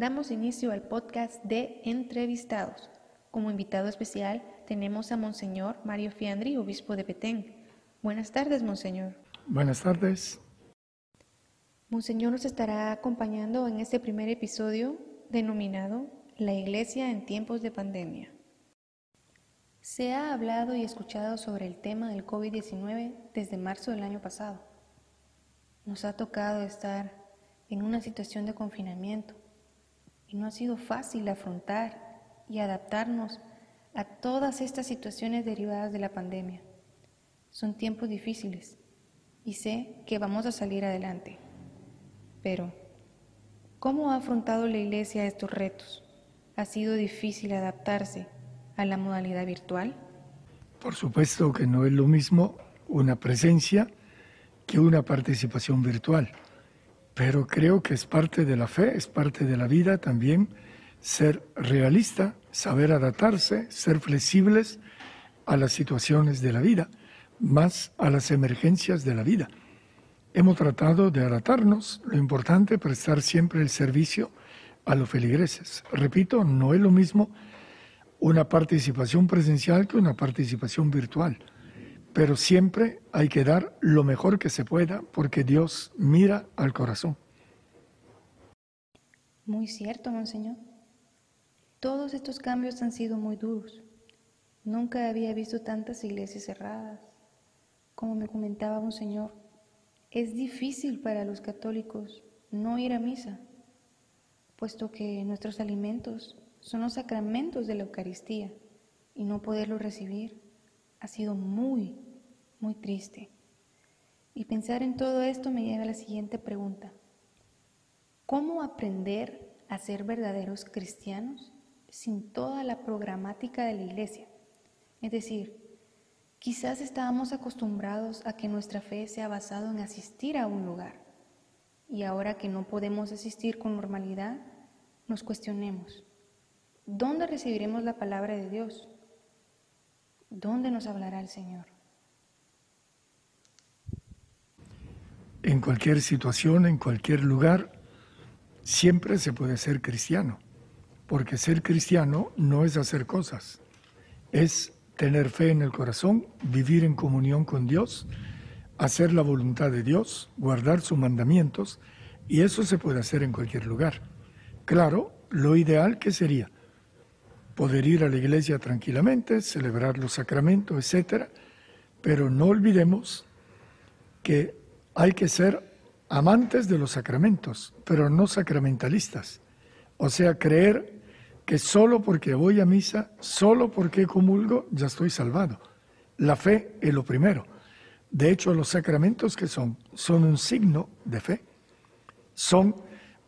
damos inicio al podcast de Entrevistados. Como invitado especial tenemos a Monseñor Mario Fiandri, obispo de Petén. Buenas tardes, Monseñor. Buenas tardes. Monseñor nos estará acompañando en este primer episodio denominado La Iglesia en tiempos de pandemia. Se ha hablado y escuchado sobre el tema del COVID-19 desde marzo del año pasado. Nos ha tocado estar en una situación de confinamiento y no ha sido fácil afrontar y adaptarnos a todas estas situaciones derivadas de la pandemia. Son tiempos difíciles y sé que vamos a salir adelante. Pero, ¿cómo ha afrontado la Iglesia estos retos? ¿Ha sido difícil adaptarse a la modalidad virtual? Por supuesto que no es lo mismo una presencia que una participación virtual, pero creo que es parte de la fe, es parte de la vida también ser realista, saber adaptarse, ser flexibles a las situaciones de la vida, más a las emergencias de la vida. Hemos tratado de adaptarnos, lo importante es prestar siempre el servicio a los feligreses. Repito, no es lo mismo una participación presencial que una participación virtual, pero siempre hay que dar lo mejor que se pueda porque Dios mira al corazón. Muy cierto, monseñor. Todos estos cambios han sido muy duros. Nunca había visto tantas iglesias cerradas. Como me comentaba monseñor, es difícil para los católicos no ir a misa, puesto que nuestros alimentos son los sacramentos de la Eucaristía y no poderlos recibir ha sido muy, muy triste. Y pensar en todo esto me lleva a la siguiente pregunta. ¿Cómo aprender a ser verdaderos cristianos sin toda la programática de la iglesia? Es decir, quizás estábamos acostumbrados a que nuestra fe sea basada en asistir a un lugar y ahora que no podemos asistir con normalidad, nos cuestionemos, ¿dónde recibiremos la palabra de Dios? ¿Dónde nos hablará el Señor? En cualquier situación, en cualquier lugar, siempre se puede ser cristiano, porque ser cristiano no es hacer cosas, es tener fe en el corazón, vivir en comunión con Dios, hacer la voluntad de Dios, guardar sus mandamientos, y eso se puede hacer en cualquier lugar. Claro, lo ideal que sería poder ir a la iglesia tranquilamente, celebrar los sacramentos, etc. Pero no olvidemos que hay que ser amantes de los sacramentos, pero no sacramentalistas. O sea, creer que solo porque voy a misa, solo porque comulgo, ya estoy salvado. La fe es lo primero. De hecho, los sacramentos que son, son un signo de fe, son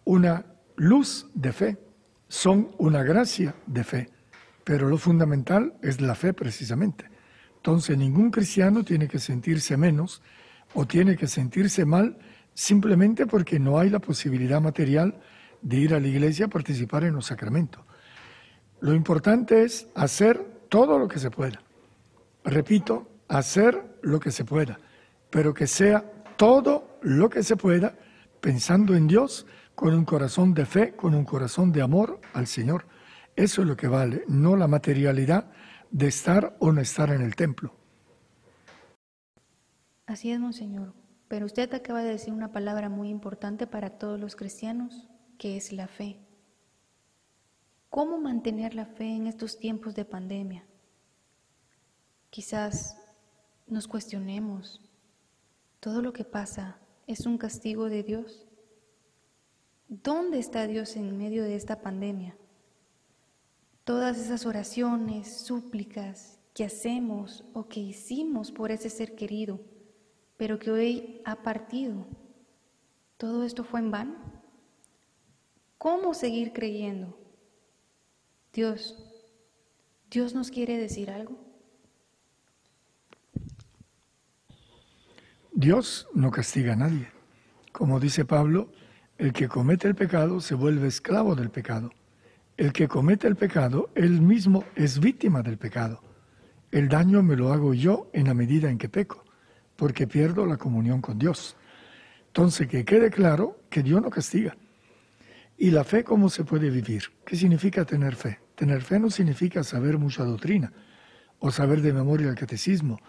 una luz de fe, son una gracia de fe. Pero lo fundamental es la fe precisamente. Entonces ningún cristiano tiene que sentirse menos o tiene que sentirse mal simplemente porque no hay la posibilidad material de ir a la iglesia a participar en los sacramentos. Lo importante es hacer todo lo que se pueda. Repito, hacer lo que se pueda, pero que sea todo lo que se pueda pensando en Dios con un corazón de fe, con un corazón de amor al Señor. Eso es lo que vale, no la materialidad de estar o no estar en el templo. Así es, Monseñor. Pero usted acaba de decir una palabra muy importante para todos los cristianos, que es la fe. ¿Cómo mantener la fe en estos tiempos de pandemia? Quizás nos cuestionemos, ¿todo lo que pasa es un castigo de Dios? ¿Dónde está Dios en medio de esta pandemia? todas esas oraciones, súplicas que hacemos o que hicimos por ese ser querido, pero que hoy ha partido, ¿todo esto fue en vano? ¿Cómo seguir creyendo? Dios, Dios nos quiere decir algo. Dios no castiga a nadie. Como dice Pablo, el que comete el pecado se vuelve esclavo del pecado. El que comete el pecado, él mismo es víctima del pecado. El daño me lo hago yo en la medida en que peco, porque pierdo la comunión con Dios. Entonces, que quede claro que Dios no castiga. ¿Y la fe cómo se puede vivir? ¿Qué significa tener fe? Tener fe no significa saber mucha doctrina, o saber de memoria el catecismo,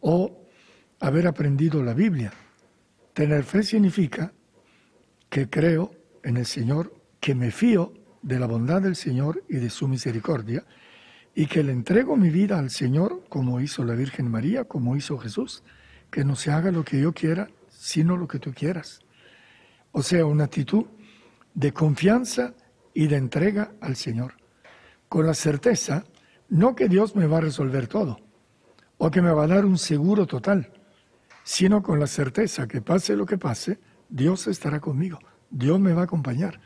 o haber aprendido la Biblia. Tener fe significa que creo en el Señor, que me fío de la bondad del Señor y de su misericordia, y que le entrego mi vida al Señor como hizo la Virgen María, como hizo Jesús, que no se haga lo que yo quiera, sino lo que tú quieras. O sea, una actitud de confianza y de entrega al Señor, con la certeza, no que Dios me va a resolver todo, o que me va a dar un seguro total, sino con la certeza que pase lo que pase, Dios estará conmigo, Dios me va a acompañar,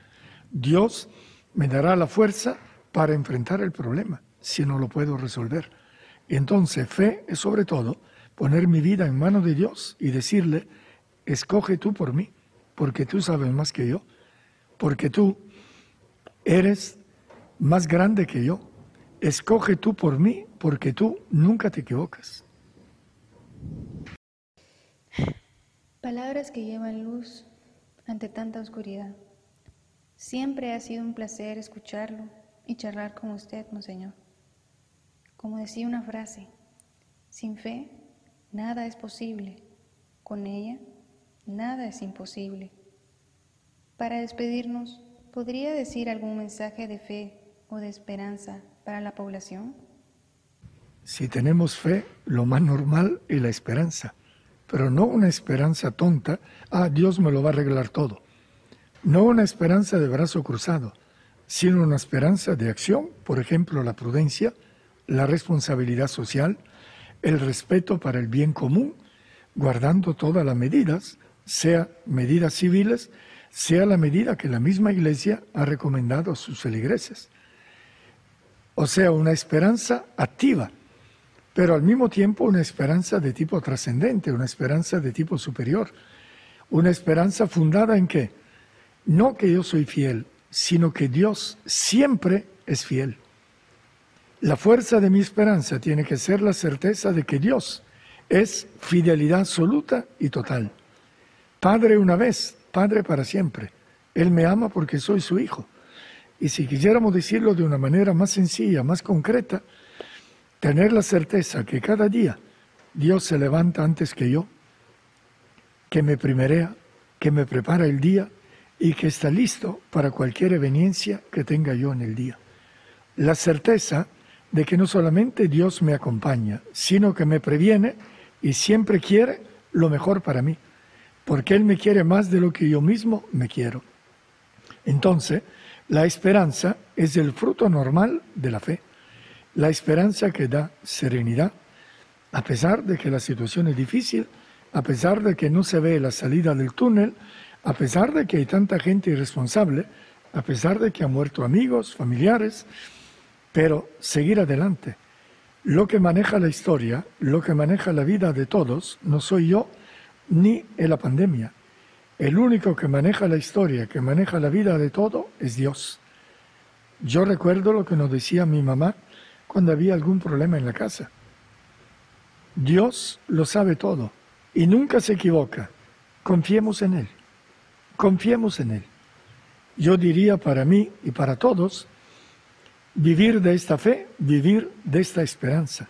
Dios me dará la fuerza para enfrentar el problema si no lo puedo resolver. Entonces fe es sobre todo poner mi vida en manos de Dios y decirle, escoge tú por mí, porque tú sabes más que yo, porque tú eres más grande que yo. Escoge tú por mí, porque tú nunca te equivocas. Palabras que llevan luz ante tanta oscuridad. Siempre ha sido un placer escucharlo y charlar con usted, Monseñor. Como decía una frase, sin fe nada es posible, con ella nada es imposible. Para despedirnos, ¿podría decir algún mensaje de fe o de esperanza para la población? Si tenemos fe, lo más normal es la esperanza, pero no una esperanza tonta, ah, Dios me lo va a arreglar todo. No una esperanza de brazo cruzado, sino una esperanza de acción, por ejemplo, la prudencia, la responsabilidad social, el respeto para el bien común, guardando todas las medidas, sea medidas civiles, sea la medida que la misma Iglesia ha recomendado a sus feligreses. O sea, una esperanza activa, pero al mismo tiempo una esperanza de tipo trascendente, una esperanza de tipo superior, una esperanza fundada en qué? No que yo soy fiel, sino que Dios siempre es fiel. La fuerza de mi esperanza tiene que ser la certeza de que Dios es fidelidad absoluta y total. Padre una vez, Padre para siempre. Él me ama porque soy su hijo. Y si quisiéramos decirlo de una manera más sencilla, más concreta, tener la certeza que cada día Dios se levanta antes que yo, que me primerea, que me prepara el día y que está listo para cualquier eveniencia que tenga yo en el día. La certeza de que no solamente Dios me acompaña, sino que me previene y siempre quiere lo mejor para mí, porque Él me quiere más de lo que yo mismo me quiero. Entonces, la esperanza es el fruto normal de la fe, la esperanza que da serenidad, a pesar de que la situación es difícil, a pesar de que no se ve la salida del túnel, a pesar de que hay tanta gente irresponsable, a pesar de que han muerto amigos, familiares, pero seguir adelante. Lo que maneja la historia, lo que maneja la vida de todos, no soy yo ni en la pandemia. El único que maneja la historia, que maneja la vida de todo, es Dios. Yo recuerdo lo que nos decía mi mamá cuando había algún problema en la casa. Dios lo sabe todo y nunca se equivoca. Confiemos en Él. Confiemos en Él. Yo diría para mí y para todos, vivir de esta fe, vivir de esta esperanza,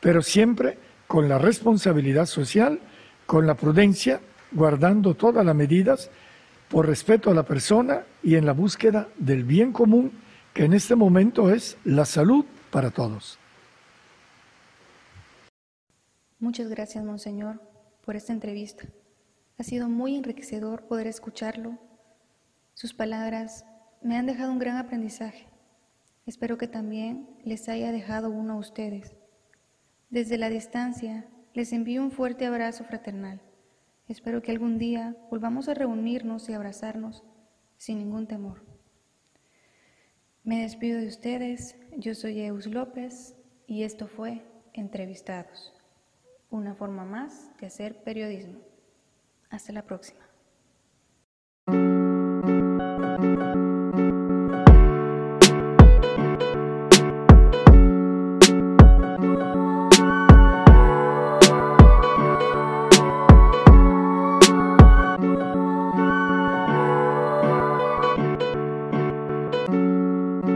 pero siempre con la responsabilidad social, con la prudencia, guardando todas las medidas por respeto a la persona y en la búsqueda del bien común, que en este momento es la salud para todos. Muchas gracias, Monseñor, por esta entrevista. Ha sido muy enriquecedor poder escucharlo. Sus palabras me han dejado un gran aprendizaje. Espero que también les haya dejado uno a ustedes. Desde la distancia, les envío un fuerte abrazo fraternal. Espero que algún día volvamos a reunirnos y abrazarnos sin ningún temor. Me despido de ustedes. Yo soy Eus López y esto fue Entrevistados, una forma más de hacer periodismo. Hasta la próxima.